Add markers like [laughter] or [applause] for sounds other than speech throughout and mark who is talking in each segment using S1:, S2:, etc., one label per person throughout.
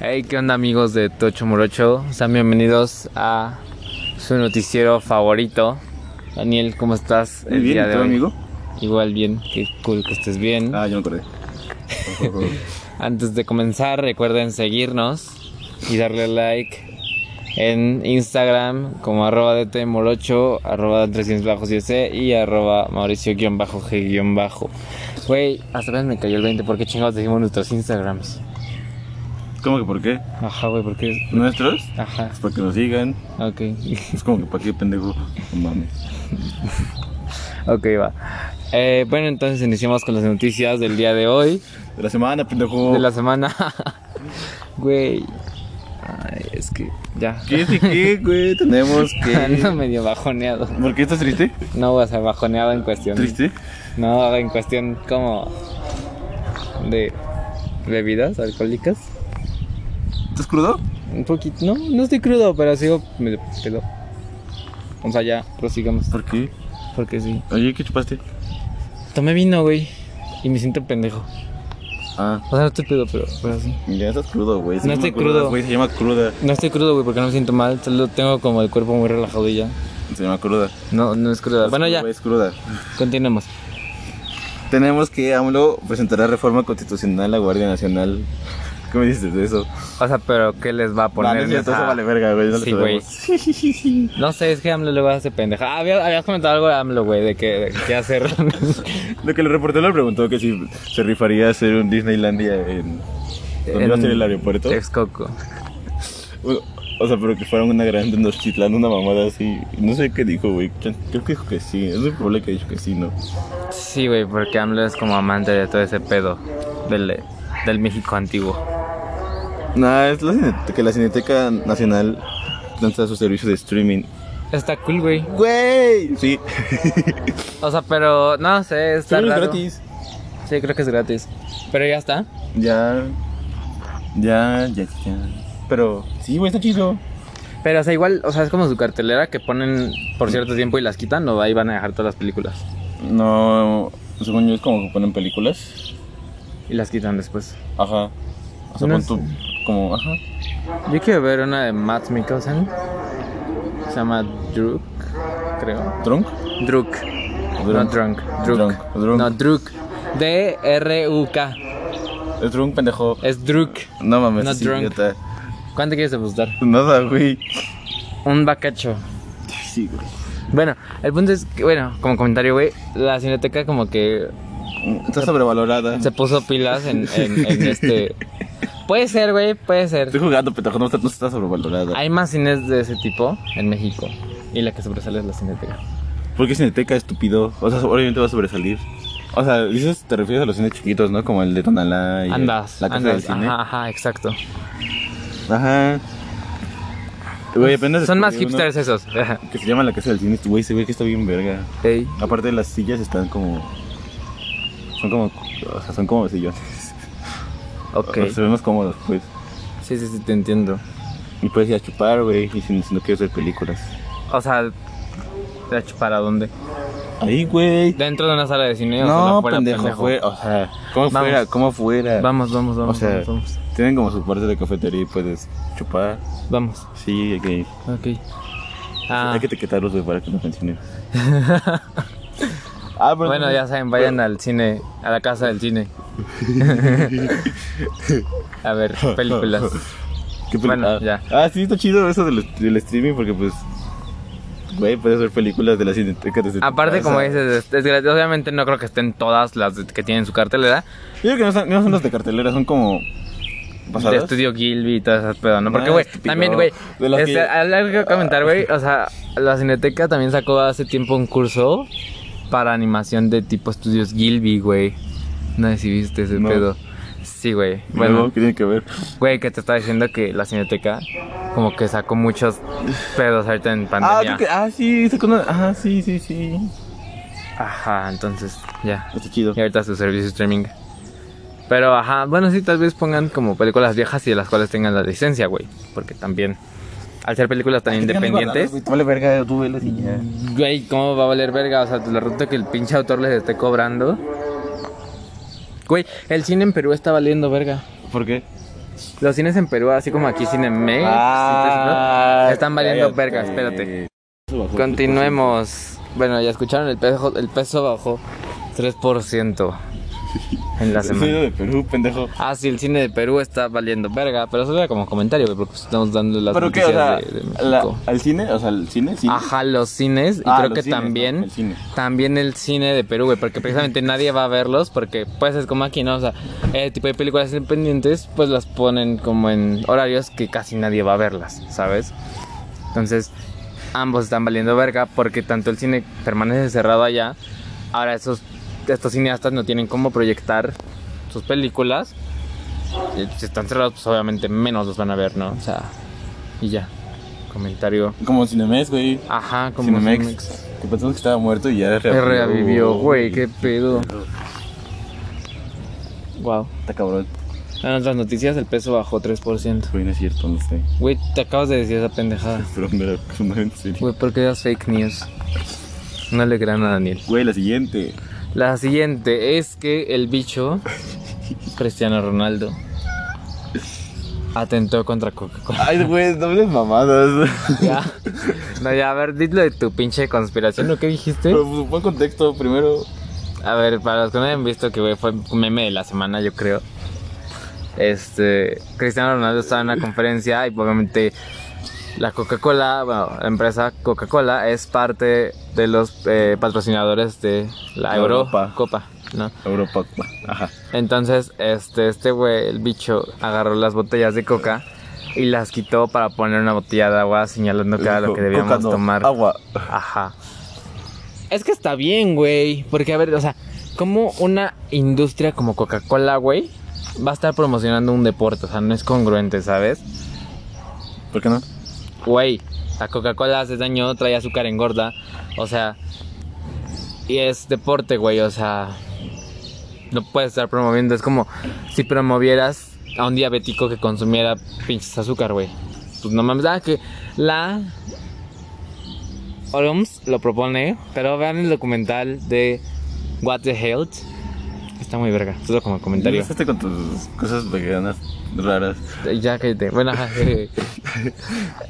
S1: Hey, ¿qué onda amigos de Tocho Morocho? Sean bienvenidos a su noticiero favorito. Daniel, ¿cómo estás
S2: Muy bien, ¿y tú, amigo?
S1: Igual bien, qué cool que estés bien.
S2: Ah, yo me acordé. [laughs] [laughs]
S1: Antes de comenzar, recuerden seguirnos y darle like en Instagram como arroba DT Morocho, arroba 300 bajos y arroba Mauricio-G- bajo. Güey, hasta vez me cayó el 20, ¿por qué chingados decimos nuestros Instagrams?
S2: ¿Cómo que por qué?
S1: Ajá, güey, ¿por qué?
S2: ¿Nuestros?
S1: Ajá,
S2: Es para que nos sigan.
S1: ok. [laughs]
S2: Es como que para qué pendejo. No mames.
S1: Ok, va. Eh, bueno, entonces iniciamos con las noticias del día de hoy,
S2: De la semana, pendejo.
S1: de la semana. [laughs] Güey. Ay, es que ya.
S2: ¿Qué de qué, güey? Tenemos [laughs] que.
S1: medio bajoneado.
S2: ¿Por qué estás triste?
S1: No, o sea, bajoneado en cuestión.
S2: ¿Triste?
S1: No, en cuestión como de bebidas alcohólicas.
S2: ¿Estás crudo?
S1: Un poquito. No, no estoy crudo, pero sigo medio pedo. Sea, ya, prosigamos.
S2: ¿Por qué?
S1: Porque sí.
S2: Oye, ¿qué chupaste?
S1: Tomé vino, güey. Y me siento pendejo.
S2: Ah,
S1: O sea, no estoy pedo, pero, pero sí.
S2: ya estás crudo, güey. Se
S1: No estoy crudo.
S2: Güey, se llama cruda.
S1: No estoy crudo, güey, porque no me siento mal. Solo tengo como el cuerpo muy relajado y ya.
S2: Se llama cruda.
S1: No, no es cruda. Bueno, ya,
S2: Es cruda.
S1: continuemos.
S2: Tenemos que AMLO presentará reforma constitucional a la Guardia Nacional. ¿Qué me dices de eso?
S1: O sea, pero ¿qué les va a poner?
S2: no es
S1: en
S2: cierto, eso vale verga, güey. No
S1: Sí, güey. [laughs] No sé, es que AMLO luego hace pendeja. Ah, había- habías comentado algo de AMLO, güey, de que, qué hacer. [laughs]
S2: Lo que el reportero le preguntó que si se rifaría hacer un Disneylandia en... ¿Dónde
S1: En
S2: va a ser el aeropuerto?
S1: Texcoco.
S2: O- sea, pero que fuera una grande en Tenochtitlán, una mamada así. No sé qué dijo, güey. Creo que dijo que sí. Es muy probable que ha dicho que sí, ¿no?
S1: Sí, güey, porque AMLO es como amante de todo ese pedo del, del México antiguo.
S2: Nah, es la que la Cineteca Nacional lanza su servicio de streaming.
S1: Está cool, güey.
S2: ¡Güey! Sí. [laughs]
S1: O sea, pero no sé, está raro.
S2: gratis.
S1: Sí, creo que es gratis. Pero ya está.
S2: Ya. Ya, ya, ya. Pero sí, güey, está chido.
S1: Pero, o sea, igual, o sea, es como su cartelera que ponen por cierto tiempo y las quitan o ahí van a dejar todas las películas.
S2: No, según yo es como que ponen películas.
S1: Y las quitan después.
S2: Ajá. O sea,
S1: No
S2: pon
S1: sé.
S2: Como, ajá.
S1: Yo quiero ver una de Matt Mikkelsen. Se llama Druk, creo.
S2: ¿Drunk?
S1: Druk. No
S2: Drunk.
S1: Druk.
S2: Drunk. Drunk.
S1: No, Druk. D-R-U-K.
S2: Es drunk, pendejo.
S1: Es Druk.
S2: No mames,
S1: No drunk.
S2: idiota.
S1: ¿Cuánto quieres apostar?
S2: Nada, güey.
S1: Un bacacho.
S2: Sí, güey.
S1: Bueno, el punto es que, bueno, como comentario, güey, la cineteca como que
S2: Está sobrevalorada.
S1: se puso pilas en, en, en [laughs] este... Puede ser, güey, puede ser.
S2: Estoy jugando, pendejo, no está, no está sobrevalorada.
S1: Hay más cines de ese tipo en México. Y la que sobresale es la cineteca.
S2: ¿Por qué Cineteca, estúpido? O sea, obviamente va a sobresalir. O sea, dices, te refieres a los cines chiquitos, ¿no? Como el de Tonalá y
S1: Andas,
S2: la casa
S1: andas.
S2: del cine.
S1: Ajá, ajá, exacto.
S2: Ajá. Güey, apenas
S1: Son más hipsters esos.
S2: Que se llama la casa del cine. Güey, se ve que está bien verga.
S1: Ey.
S2: Aparte las sillas están como... Son como... O sea, son como sillones.
S1: Ok.
S2: O sea, ven más cómodos, pues.
S1: Sí, sí, sí, te entiendo.
S2: Y puedes ir a chupar, güey. Y si, si no quieres ver películas.
S1: O sea, ¿de hecho, ¿para dónde?
S2: Ahí, güey.
S1: ¿Dentro de una sala de cine o solo
S2: No,
S1: afuera,
S2: pendejo, fuera. O sea, ¿cómo
S1: Vamos.
S2: fuera? ¿Cómo fuera?
S1: Vamos, vamos, vamos.
S2: O sea,
S1: vamos, vamos.
S2: tienen como su parte de cafetería y puedes chupar.
S1: Vamos.
S2: Sí, hay que,
S1: Ok. Ah,
S2: hay que etiquetarlos, güey, para que no mencionen. [laughs] ah, pero
S1: bueno, ya saben, vayan al cine, a la casa del cine. [laughs] a ver, películas.
S2: ¿Qué peli-
S1: bueno,
S2: ah,
S1: ya.
S2: Ah, sí, está chido eso del, del streaming porque, pues, güey, puedes ver películas de la cineteca desde
S1: Aparte, como dices, es, es. Obviamente no creo que estén todas las de- que tienen su cartelera.
S2: Yo creo que no son, no son las de cartelera, son como.
S1: De
S2: ¿Pasadas?
S1: Estudio Gilby y todas esas pedos, ¿no? Porque,
S2: Ah,
S1: güey, también, güey,
S2: De
S1: este,
S2: que-
S1: algo que comentar, güey, o sea, la Cineteca también sacó hace tiempo un curso para animación de tipo estudios Gilby, güey. No sé si viste ese
S2: No.
S1: pedo. Sí, güey.
S2: Bueno, ¿qué tiene que ver?
S1: güey, que te estaba diciendo que la Cineteca como que sacó muchos pedos ahorita en
S2: Ah,
S1: pandemia.
S2: creo que, ah, sí, sacó una- Ah, sí, sí, sí.
S1: Ajá, entonces, ya.
S2: Está chido.
S1: Y ahorita su servicio de streaming. Pero, ajá, bueno, sí, tal vez pongan como películas viejas y de las cuales tengan la licencia, güey. Porque también, al ser películas tan independientes,
S2: Vale, verga, tú velas y ya.
S1: güey, ¿cómo va a valer verga? O sea, la ruta que el pinche autor les esté cobrando. Güey, el cine en Perú está valiendo verga.
S2: ¿Por qué?
S1: los cines en Perú, así como aquí Cinemex,
S2: Ah,
S1: están valiendo
S2: cállate.
S1: verga, espérate. Continuemos. Bueno, ya escucharon, el peso, el peso bajó 3% en la
S2: El cine
S1: semana.
S2: de Perú, pendejo.
S1: Ah, sí, el cine de Perú está valiendo verga, pero eso era como comentario, porque estamos dando las
S2: ¿Pero qué? O sea,
S1: de, de
S2: la-. ¿al cine? O sea, ¿el cine? ¿Sí?
S1: Ajá, los cines, y
S2: Ah,
S1: creo que
S2: cines,
S1: también,
S2: ¿no? El cine.
S1: también el cine de Perú, güey, porque precisamente nadie va a verlos, porque pues es como aquí, ¿no? O sea, el tipo de películas independientes, pues las ponen como en horarios que casi nadie va a verlas, ¿sabes? Entonces, ambos están valiendo verga, porque tanto el cine permanece cerrado allá, ahora esos, estos cineastas no tienen cómo proyectar sus películas, si están cerrados, pues obviamente menos los van a ver, ¿no? O sea, y ya, comentario.
S2: Como Cinemex, güey.
S1: Ajá, como
S2: Cinemex.
S1: Cinemex.
S2: Que pensamos que estaba muerto y ya
S1: Se revivió, güey, qué pedo. Wow.
S2: Está cabrón.
S1: En otras noticias, el peso bajó 3%.
S2: Güey, no es cierto, no sé.
S1: Güey, te acabas de decir esa pendejada. [laughs]
S2: Pero me la en serio.
S1: Güey, ¿por qué das fake news? No le crean a Daniel.
S2: Güey, la siguiente.
S1: La siguiente es que el bicho, Cristiano Ronaldo, atentó contra Coca-Cola.
S2: Ay, güey, dobles mamadas.
S1: Ya. No, ya, a ver, dilo de tu pinche conspiración, ¿o qué dijiste?
S2: Pero pues, buen contexto, primero.
S1: A ver, para los que no hayan visto que fue meme de la semana, yo creo. Este, Cristiano Ronaldo estaba en una conferencia y obviamente la Coca-Cola, bueno, la empresa Coca-Cola es parte de los eh, patrocinadores de la Europa,
S2: Europa.
S1: Copa, ¿no?
S2: Europa. Ajá.
S1: Entonces, este, este güey, el bicho, agarró las botellas de coca y las quitó para poner una botella de agua señalando que era lo que debíamos
S2: "Coca no,
S1: tomar.
S2: Agua.
S1: Ajá. Es que está bien, güey. Porque, a ver, o sea, como una industria como Coca-Cola, güey, va a estar promocionando un deporte. O sea, no es congruente, ¿sabes?
S2: ¿Por qué no?
S1: Güey, la Coca-Cola hace daño, trae azúcar engorda. O sea, y es deporte, güey. O sea, no puedes estar promoviendo. Es como si promovieras a un diabético que consumiera pinches azúcar, güey. Pues no mames, ah, que la OMS lo propone, pero vean el documental de What the Health. Está muy verga, solo como comentario.
S2: Empezaste con tus cosas veganas raras.
S1: Ya que te. Bueno, ajá. [laughs] eh.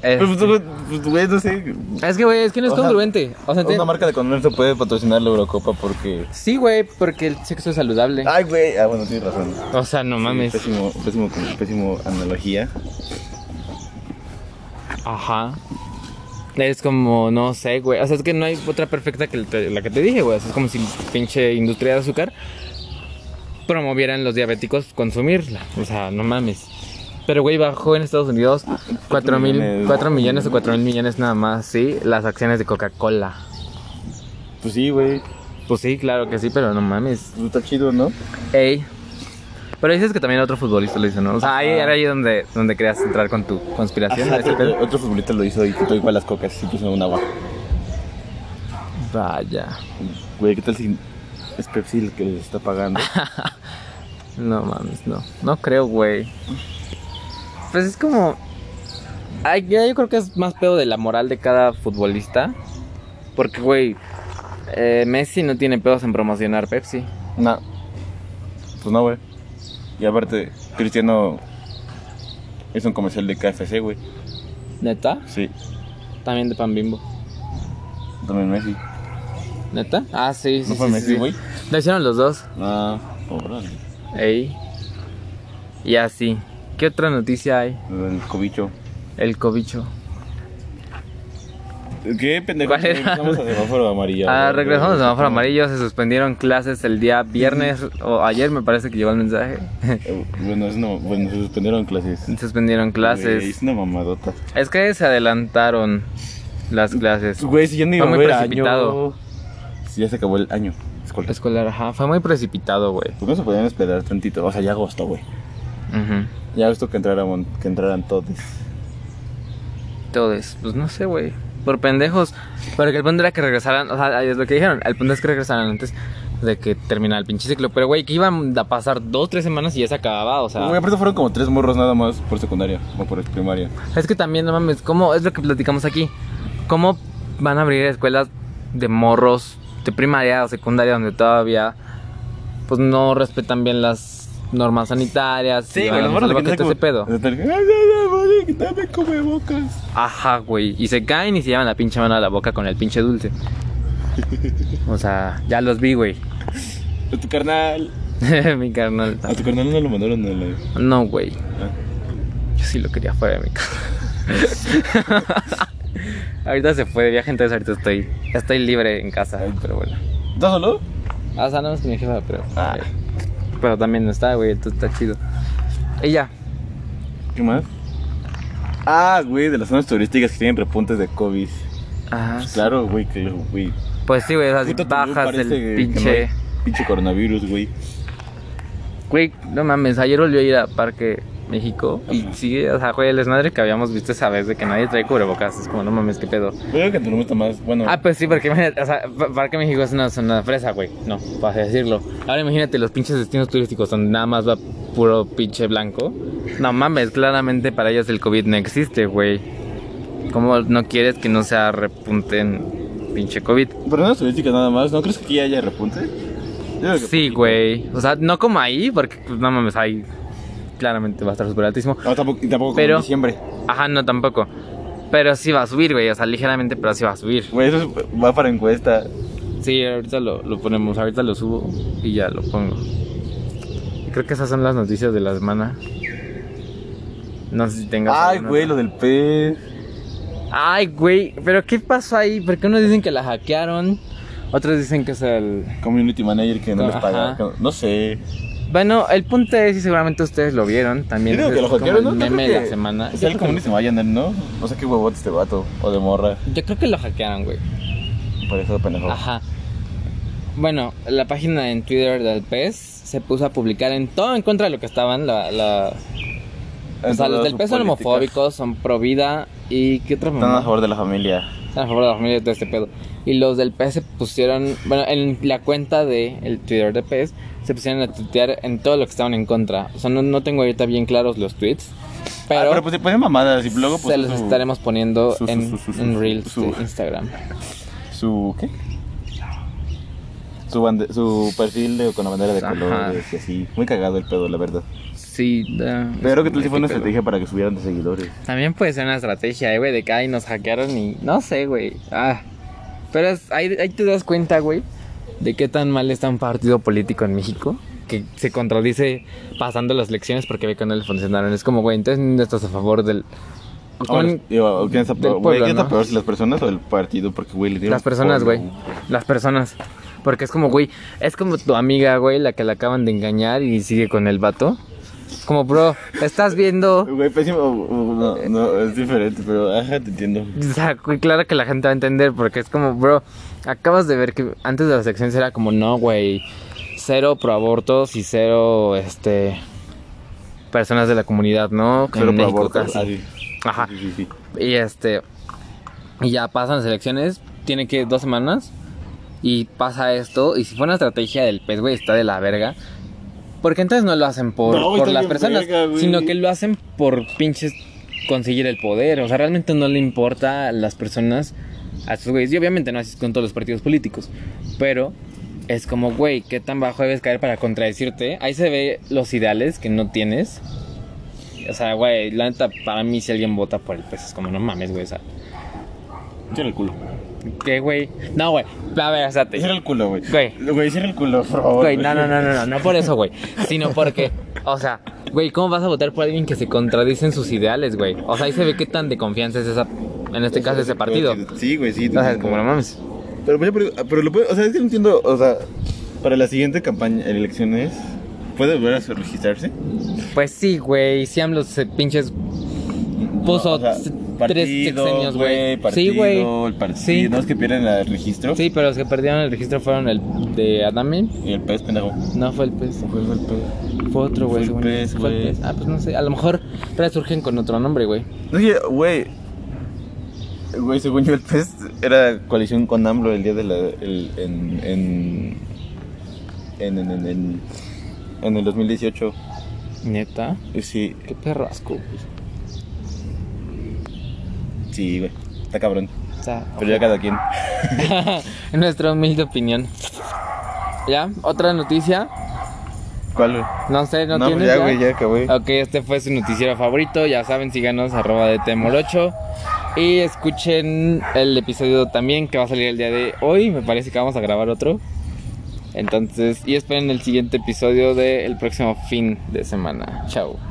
S2: Pero pues,
S1: Este,
S2: güey, pues, güey, no sé.
S1: es que, güey, es que no es
S2: O sea,
S1: congruente. O sea, te-
S2: Una marca de se puede patrocinar la Eurocopa porque.
S1: Sí, güey, porque el sexo es saludable.
S2: Ay, güey. Ah, bueno, tienes razón.
S1: O sea, no mames.
S2: Pésimo, pésimo, pésimo analogía.
S1: Ajá. Es como, no sé, güey. O sea, es que no hay otra perfecta que la que te dije, güey. O sea, es como si pinche industria de azúcar promovieran los diabéticos consumirla. O sea, no mames. Pero, güey, bajó en Estados Unidos 4 mil,
S2: millones.
S1: 4 millones o 4 mil millones nada más, sí, las acciones de Coca-Cola.
S2: Pues sí, güey.
S1: Pues sí, claro que sí, pero no mames.
S2: Pues está chido, ¿no?
S1: Ey. Pero dices que también otro futbolista lo hizo, ¿no? O sea, ahí era ahí donde, donde querías entrar con tu conspiración.
S2: Ajá,
S1: ese
S2: otro, otro futbolista lo hizo y quitó igual las cocas y puso un agua.
S1: Vaya.
S2: Güey, ¿qué tal si es Pepsi el que les está pagando? [laughs]
S1: No mames, no. No creo, güey. Pues es como. Ay, ya yo creo que es más pedo de la moral de cada futbolista. Porque, güey, eh, Messi no tiene pedos en promocionar Pepsi.
S2: no. Pues no, güey. Y aparte, Cristiano es un comercial de KFC, güey.
S1: ¿Neta?
S2: Sí,
S1: También de Pan Bimbo.
S2: también Messi.
S1: ¿Neta? Ah, sí, sí.
S2: ¿No fue
S1: sí,
S2: Messi,
S1: sí. Lo hicieron los dos.
S2: Ah, pobre.
S1: Ey. Y así. ¿Qué otra noticia hay?
S2: El cobicho.
S1: El cobicho.
S2: ¿Qué pendejo? Regresamos a semáforo amarillo.
S1: Ah, regresamos al semáforo amarillo. Se suspendieron clases el día viernes o ayer, me parece que llegó el mensaje.
S2: Eh, Bueno, es no, bueno, se suspendieron clases.
S1: Se suspendieron clases.
S2: es una mamadota.
S1: Es que se adelantaron las clases.
S2: Güey, si ya
S1: Fue
S2: iba a
S1: muy
S2: haber
S1: precipitado.
S2: año. Si ya se acabó el año escolar.
S1: Escolar, ajá. Fue muy precipitado, güey.
S2: ¿Por qué no se podían esperar tantito? O sea, ya agosto, güey.
S1: Ujú.
S2: Ya agosto que entraran, que entraran todos.
S1: Todos. Pues no sé, güey. Por pendejos. Porque el punto era que regresaran. O sea, es lo que dijeron. El punto es que regresaran antes de que terminara el pinche ciclo. Pero, güey, que iban a pasar dos, tres semanas y ya se acababa. O sea.
S2: Güey, aparte fueron como tres morros nada más por secundaria o por primaria.
S1: Es que también, no mames, ¿cómo es lo que platicamos aquí? ¿Cómo van a abrir escuelas de morros de primaria o secundaria donde todavía pues no respetan bien las normas sanitarias.
S2: Sí, güey, los morros aquí
S1: ese pedo.
S2: Cubrebocas.
S1: Ajá, güey. Y se caen y se llevan la pinche mano a la boca con el pinche dulce. [laughs] O sea, ya los vi, güey.
S2: A tu carnal. [laughs]
S1: mi carnal.
S2: A tu carnal no lo mandaron a la.
S1: No, güey.
S2: Ah.
S1: Yo sí lo quería fuera de mi casa. [laughs] ahorita se fue de viaje, entonces ahorita estoy, estoy libre en casa, pero bueno.
S2: ¿Estás solo?
S1: Ah, o sea, no es mi jefa, pero.
S2: Ah.
S1: eh, pero también no está, güey, entonces está chido. Y ya.
S2: ¿Qué más? Ah, güey, de las zonas turísticas que tienen repuntes de COVID.
S1: Ah,
S2: Pues claro, güey, que güey.
S1: Pues sí, güey, o sea, bajas
S2: parece
S1: el
S2: que no
S1: pinche.
S2: Pinche coronavirus, güey.
S1: Güey, no mames, ayer volvió a ir a Parque México y sigue, o sea, güey, el desmadre que habíamos visto esa vez de que nadie trae cubrebocas, es como, no mames, qué pedo.
S2: Creo que Tulum está más. Bueno,
S1: Ah, pues sí, porque imagínate, o sea, Pa- Parque México es una zona fresa, güey, no, para decirlo. Ahora imagínate los pinches destinos turísticos donde nada más va puro pinche blanco. No mames, claramente para ellos el COVID no existe, güey. ¿Cómo no quieres que no sea repunte en pinche COVID?
S2: pero zonas turísticas nada más. ¿No crees que aquí haya repunte?
S1: Sí, güey. O sea, no como ahí, porque pues, no mames, ahí claramente va a estar súper altísimo.
S2: No, tampoco, tampoco como
S1: Pero-
S2: en diciembre.
S1: Ajá, no tampoco. Pero sí va a subir, güey. O sea, ligeramente, pero sí va a subir.
S2: Güey, eso es- va para encuesta.
S1: Sí, ahorita lo, lo ponemos, ahorita lo subo y ya lo pongo. Y creo que esas son las noticias de la semana. No sé si tengas.
S2: Ay, güey, lo del pez.
S1: Ay, güey, pero ¿qué pasó ahí? Porque unos dicen que la hackearon, otros dicen que es el.
S2: Community manager que no les paga. No sé.
S1: Bueno, el punto es, y seguramente ustedes lo vieron, también
S2: Yo digo que lo hackearon, ¿no?
S1: meme
S2: creo
S1: de
S2: que-
S1: la semana.
S2: Es
S1: Yo
S2: el community manager, ¿no? No sé qué huevote este vato. O de morra.
S1: yo creo que lo hackearon, güey.
S2: Por eso pendejo.
S1: Ajá. Bueno, la página en Twitter del PES se puso a publicar en todo en contra de lo que estaban. La, la- o sea, los del PES son homofóbicos, son pro vida y ¿qué otra
S2: Están a favor de la familia.
S1: Están a favor de la familia y todo este pedo. Y los del PES se pusieron, bueno, en la cuenta de el Twitter de PES se pusieron a tuitear en todo lo que estaban en contra. O sea, no, no tengo ahorita bien claros los tweets,
S2: Pero, ah, pero pues se ponen mamadas y luego pues
S1: se los
S2: su-
S1: estaremos poniendo
S2: su- su-
S1: en,
S2: su- su- su-
S1: en Reels
S2: su-
S1: de Instagram.
S2: su ¿qué? Su, bande- su perfil de, con la bandera de
S1: Ajá.
S2: colores y así. Muy cagado el pedo, la verdad.
S1: Sí, da-
S2: Pero que tal si fue una
S1: pedo.
S2: estrategia para que subieran de seguidores.
S1: También puede ser una estrategia, eh, güey, de que ahí nos hackearon y no sé, güey. Ah. Pero es- ahí, ahí te das cuenta, güey, de qué tan mal está un partido político en México. Que se contradice pasando las elecciones porque ve que no le funcionaron. Es como, güey, entonces no estás a favor del.
S2: Ahora, digo, ¿quién está
S1: del pueblo,
S2: ¿quién está
S1: ¿no?
S2: peor? ¿Si las personas o el partido? Porque, güey, le dieron
S1: Las personas, güey. Las personas. Porque es como, güey, es como tu amiga, güey, la que la acaban de engañar y sigue con el vato. Como, bro, estás viendo.
S2: Güey, pésimo. No, no, es diferente, pero ajá, te entiendo.
S1: O sea, güey, claro que la gente va a entender porque es como, bro, acabas de ver que antes de las elecciones era como, no, güey, cero pro abortos y cero, este, personas de la comunidad, ¿no? En casi.
S2: Ah, sí.
S1: Ajá.
S2: Sí, sí, sí.
S1: Y este, y ya pasan las elecciones, tiene que dos semanas y pasa esto y si fue una estrategia del pez, güey, está de la verga. Porque entonces no lo hacen por,
S2: No,
S1: por las personas,
S2: verga,
S1: sino que lo hacen por pinches conseguir el poder. O sea, realmente no le importa a las personas, a sus güeyes. Y obviamente no así es con todos los partidos políticos. Pero es como, güey, ¿qué tan bajo debes caer para contradecirte? Ahí se ve los ideales que no tienes. O sea, güey, la neta, para mí si alguien vota por el PES es como, no mames, güey, o sea,
S2: Cierra el culo.
S1: ¿qué, güey? No, güey, a ver, o sea, te...
S2: Cierra el culo, güey.
S1: Güey.
S2: Güey, cierra el culo, por favor.
S1: Güey, no, no, no, no, no, no por eso, güey. Sino porque, o sea, güey, ¿cómo vas a votar por alguien que se contradice en sus ideales, güey? O sea, ahí se ve qué tan de confianza es esa, en este caso, ese partido.
S2: Sí, güey, sí.
S1: O sea, como no mames.
S2: Pero, pero, pero lo puede, o sea, es que no entiendo, o sea, para la siguiente campaña, elecciones, ¿puede volver a registrarse?
S1: Pues sí, güey, si AMLO se pinches puso
S2: No, o sea,
S1: t-
S2: partido,
S1: tres sexenios, güey. Sí, güey.
S2: El partido,
S1: Sí.
S2: ¿no es que pierden el registro?
S1: Sí, pero los que perdieron el registro fueron el de Adamín.
S2: Y el pez, pendejo.
S1: No fue el pez.
S2: ¿Cuál fue el pez?
S1: Fue otro, güey.
S2: Fue el pez, güey.
S1: Ah, pues no sé. A lo mejor resurgen con otro nombre, güey.
S2: No, oye, güey. Güey, según yo, el pez era coalición con AMLO el día de la. El, en, en, en, en, en, en, en el 2018.
S1: Neta.
S2: Sí,
S1: Qué perrasco,
S2: sí, güey. Está cabrón. Pero ya cada quien. [laughs]
S1: en nuestra humilde opinión. Ya, otra noticia.
S2: ¿Cuál?
S1: No sé, no,
S2: No,
S1: tienes
S2: ya, güey, ya acabé.
S1: Ok, este fue su noticiero favorito. Ya saben, síganos arroba de Temorocho. Y escuchen el episodio también que va a salir el día de hoy. Me parece que vamos a grabar otro. Entonces, y esperen el siguiente episodio del próximo fin de semana. Chao.